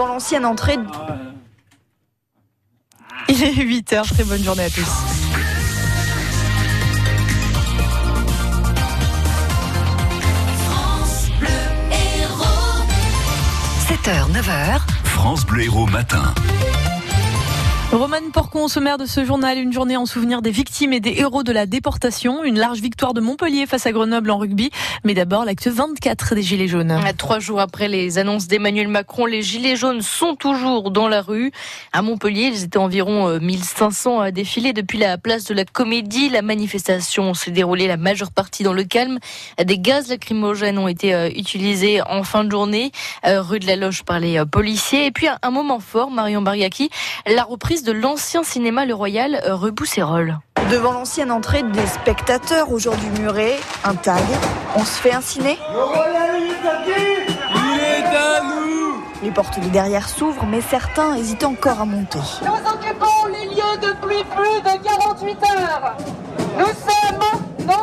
Dans l'ancienne entrée. Il est 8h, très bonne journée à tous. France Bleu Héros. 7h, 9h. France Bleu Héros matin. Romane Porcon sommaire de ce journal, une journée en souvenir des victimes et des héros de la déportation, une large victoire de Montpellier face à Grenoble en rugby, mais d'abord l'acte 24 des Gilets jaunes. Trois jours après les annonces d'Emmanuel Macron, les Gilets jaunes sont toujours dans la rue. À Montpellier, ils étaient environ 1500 à défiler depuis la place de la Comédie. La manifestation s'est déroulée la majeure partie dans le calme. Des gaz lacrymogènes ont été euh, utilisés en fin de journée, euh, rue de la Loge par les euh, policiers. Et puis un moment fort, Marion Bariaki, la reprise de l'ancien cinéma Le Royal rue Bousserolles. Devant l'ancienne entrée des spectateurs, aujourd'hui muré, un tag. On se fait un ciné Les portes de derrière s'ouvrent, mais certains hésitent encore à monter. Nous occupons les lieux depuis plus de 48 heures. Nous sommes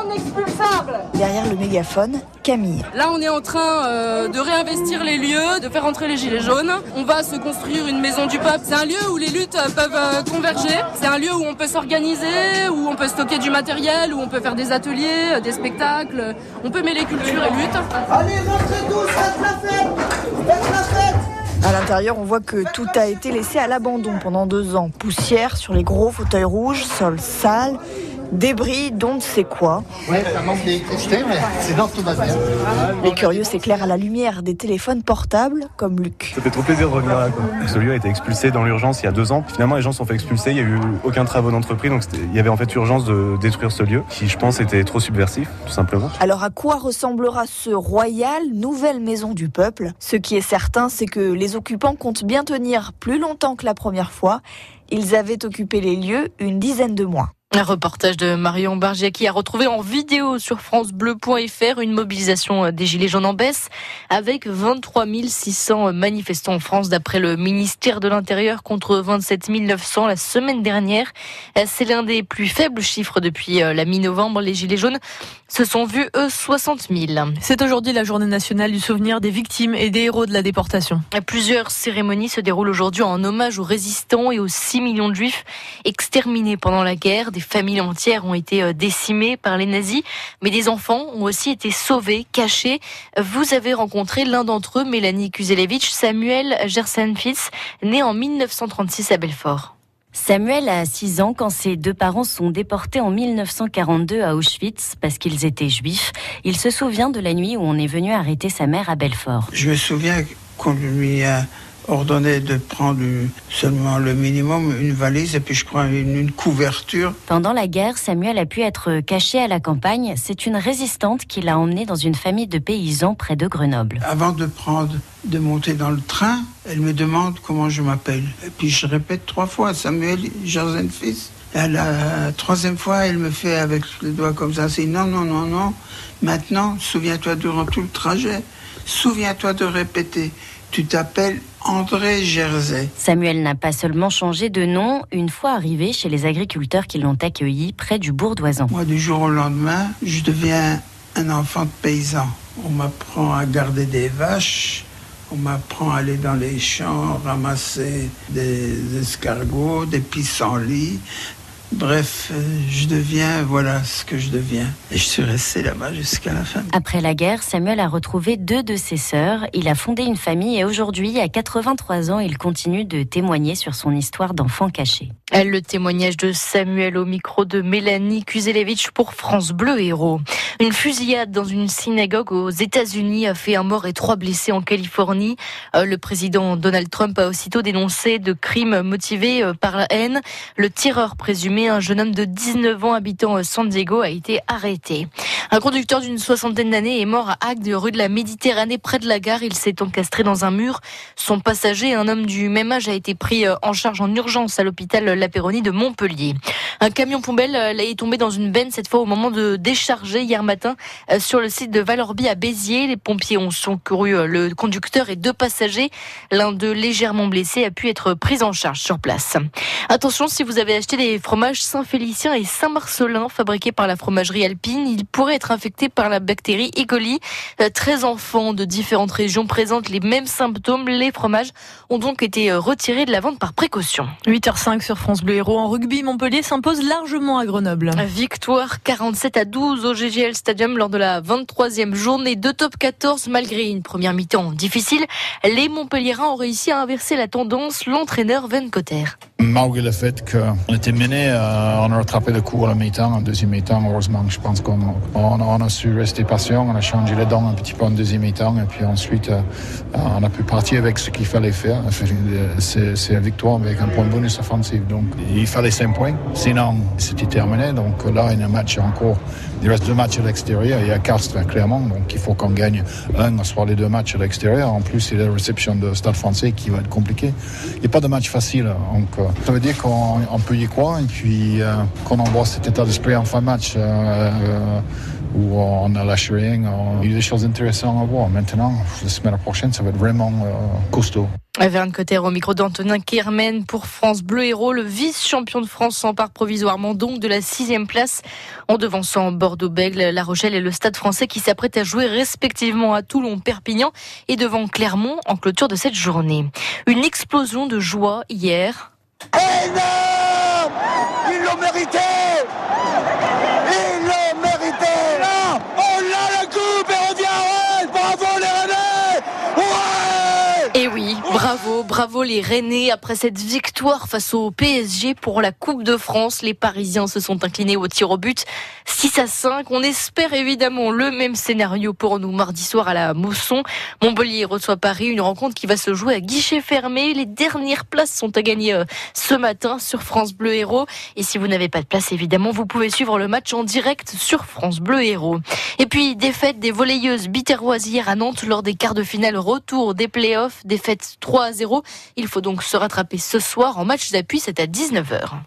non expulsables. Derrière le mégaphone, Camille. Là, on est en train euh, de réinvestir les lieux, de faire entrer les gilets jaunes. On va se construire une maison du peuple. C'est un lieu où les luttes euh, peuvent euh, converger. C'est un lieu où on peut s'organiser, où on peut stocker du matériel, où on peut faire des ateliers, des spectacles. On peut mêler culture et lutte. Allez, rentrez tous, faites la fête Faites la fête À l'intérieur, on voit que tout a été laissé à l'abandon pendant deux ans. Poussière sur les gros fauteuils rouges, sol sale, débris dont ne sait quoi. Ouais, ça manque d'électricité, mais sinon tout va bien. Les curieux s'éclairent à la lumière des téléphones portables, comme Luc. Ça fait trop plaisir de revenir là. Quoi. Ce lieu a été expulsé dans l'urgence il y a deux ans. Finalement, les gens se sont fait expulser. Il n'y a eu aucun travaux d'entreprise. Donc, il y avait en fait urgence de détruire ce lieu qui, je pense, était trop subversif, tout simplement. Alors à quoi ressemblera ce royal nouvelle maison du peuple? Ce qui est certain, c'est que les occupants comptent bien tenir plus longtemps que la première fois. Ils avaient occupé les lieux une dizaine de mois. Un reportage de Marion Bargiaki a retrouvé en vidéo sur francebleu.fr une mobilisation des Gilets jaunes en baisse avec 23 600 manifestants en France d'après le ministère de l'Intérieur contre 27 900 la semaine dernière. C'est l'un des plus faibles chiffres depuis la mi-novembre. Les Gilets jaunes se sont vus, eux, 60 000. C'est aujourd'hui la journée nationale du souvenir des victimes et des héros de la déportation. Plusieurs cérémonies se déroulent aujourd'hui en hommage aux résistants et aux 6 millions de juifs exterminés pendant la guerre. Des familles entières ont été euh, décimées par les nazis, mais des enfants ont aussi été sauvés, cachés. Vous avez rencontré l'un d'entre eux, Mélanie Kuzelevich, Samuel Gersenfitz, né en 1936 à Belfort. Samuel a 6 ans quand ses deux parents sont déportés en 1942 à Auschwitz parce qu'ils étaient juifs. Il se souvient de la nuit où on est venu arrêter sa mère à Belfort. Je me souviens qu'on lui a ordonné de prendre seulement le minimum, une valise et puis je crois une, une, couverture. Pendant la guerre, Samuel a pu être caché à la campagne. C'est une résistante qui l'a emmené dans une famille de paysans près de Grenoble. Avant de prendre, de monter dans le train, elle me demande comment je m'appelle. Et puis je répète trois fois, Samuel Jarzenfils. À la troisième fois, elle me fait avec le doigt comme ça, c'est non, non, non, non. Maintenant, souviens-toi durant tout le trajet, souviens-toi de répéter. Tu t'appelles André Jersey. Samuel n'a pas seulement changé de nom, une fois arrivé chez les agriculteurs qui l'ont accueilli près du bourg-d'Oisan. Moi, du jour au lendemain, je deviens un enfant de paysan. On m'apprend à garder des vaches, on m'apprend à aller dans les champs, ramasser des escargots, des pissenlits. Bref, je deviens, voilà ce que je deviens. Et je suis resté là-bas jusqu'à la fin. Après la guerre, Samuel a retrouvé deux de ses sœurs. Il a fondé une famille et aujourd'hui, à 83 ans, il continue de témoigner sur son histoire d'enfant caché. Le témoignage de Samuel au micro de Mélanie Kuzelevich pour France Bleu Héros. Une fusillade dans une synagogue aux États-Unis a fait un mort et trois blessés en Californie. Le président Donald Trump a aussitôt dénoncé de crimes motivés par la haine. Le tireur présumé, un jeune homme de 19 ans habitant San Diego, a été arrêté. Un conducteur d'une soixantaine d'années est mort à Agde, rue de la Méditerranée, près de la gare. Il s'est encastré dans un mur. Son passager, un homme du même âge, a été pris en charge en urgence à l'hôpital La Péronie de Montpellier. Un camion poubelle est tombé dans une benne, cette fois au moment de décharger hier matin sur le site de Valorbi à Béziers. Les pompiers ont secouru le conducteur et deux passagers. L'un d'eux légèrement blessé a pu être pris en charge sur place. Attention, si vous avez acheté des fromages Saint-Félicien et Saint-Marcelin fabriqués par la fromagerie alpine. Il pourrait être infecté par la bactérie E. coli. 13 euh, enfants de différentes régions présentent les mêmes symptômes. Les fromages ont donc été euh, retirés de la vente par précaution. 8h05 sur France Bleu Héros. En rugby, Montpellier s'impose largement à Grenoble. Victoire 47 à 12 au GGL Stadium lors de la 23e journée de top 14. Malgré une première mi-temps difficile, les Montpelliérains ont réussi à inverser la tendance. L'entraîneur Van Cotter. Malgré le fait qu'on était mené, euh, on a rattrapé le coup à la mi-temps, en deuxième mi-temps, heureusement. Je pense qu'on on, a su rester patient, on a changé les dents un petit peu en deuxième mi-temps, et puis ensuite, euh, on a pu partir avec ce qu'il fallait faire. C'est une victoire avec un point bonus offensif. Donc, il fallait 5 points, sinon c'était terminé. Donc là, il y a un match encore. Il reste deux matchs à l'extérieur. Il y a Castres, clairement. Donc il faut qu'on gagne un, soit les deux matchs à l'extérieur. En plus, a la réception de Stade français qui va être compliqué. Il n'y a pas de match facile. Euh, ça veut dire qu'on peut y croire et puis euh, qu'on envoie cet état d'esprit en fin de match euh, où on a lâché rien. Il y a des choses intéressantes à voir. Maintenant, la semaine prochaine, ça va être vraiment costaud. Verne Cotter au micro d'Antonin Kermen pour France Bleu Héros. Le vice-champion de France s'empare provisoirement donc de la sixième place en devançant Bordeaux-Bègle, La Rochelle et le Stade français qui s'apprêtent à jouer respectivement à Toulon, Perpignan et devant Clermont en clôture de cette journée. Une explosion de joie hier. Énorme Ils l'ont mérité Ils l'ont mérité On a la coupe et on vient Bravo les Rennais Ouais Et oui, bravo, les Rennais. Après cette victoire face au PSG pour la Coupe de France, les Parisiens se sont inclinés au tir au but 6 à 5. On espère évidemment le même scénario pour nous mardi soir à la Mosson. Montpellier reçoit Paris, une rencontre qui va se jouer à guichet fermé. Les dernières places sont à gagner euh, ce matin sur France Bleu Héros. Et si vous n'avez pas de place, évidemment, vous pouvez suivre le match en direct sur France Bleu Héros. Et puis, défaite des volleyeuses biterroises hier à Nantes lors des quarts de finale retour des playoffs. Défaite 3 à 0. Il faut donc se rattraper ce soir en match d'appui, c'est à 19h.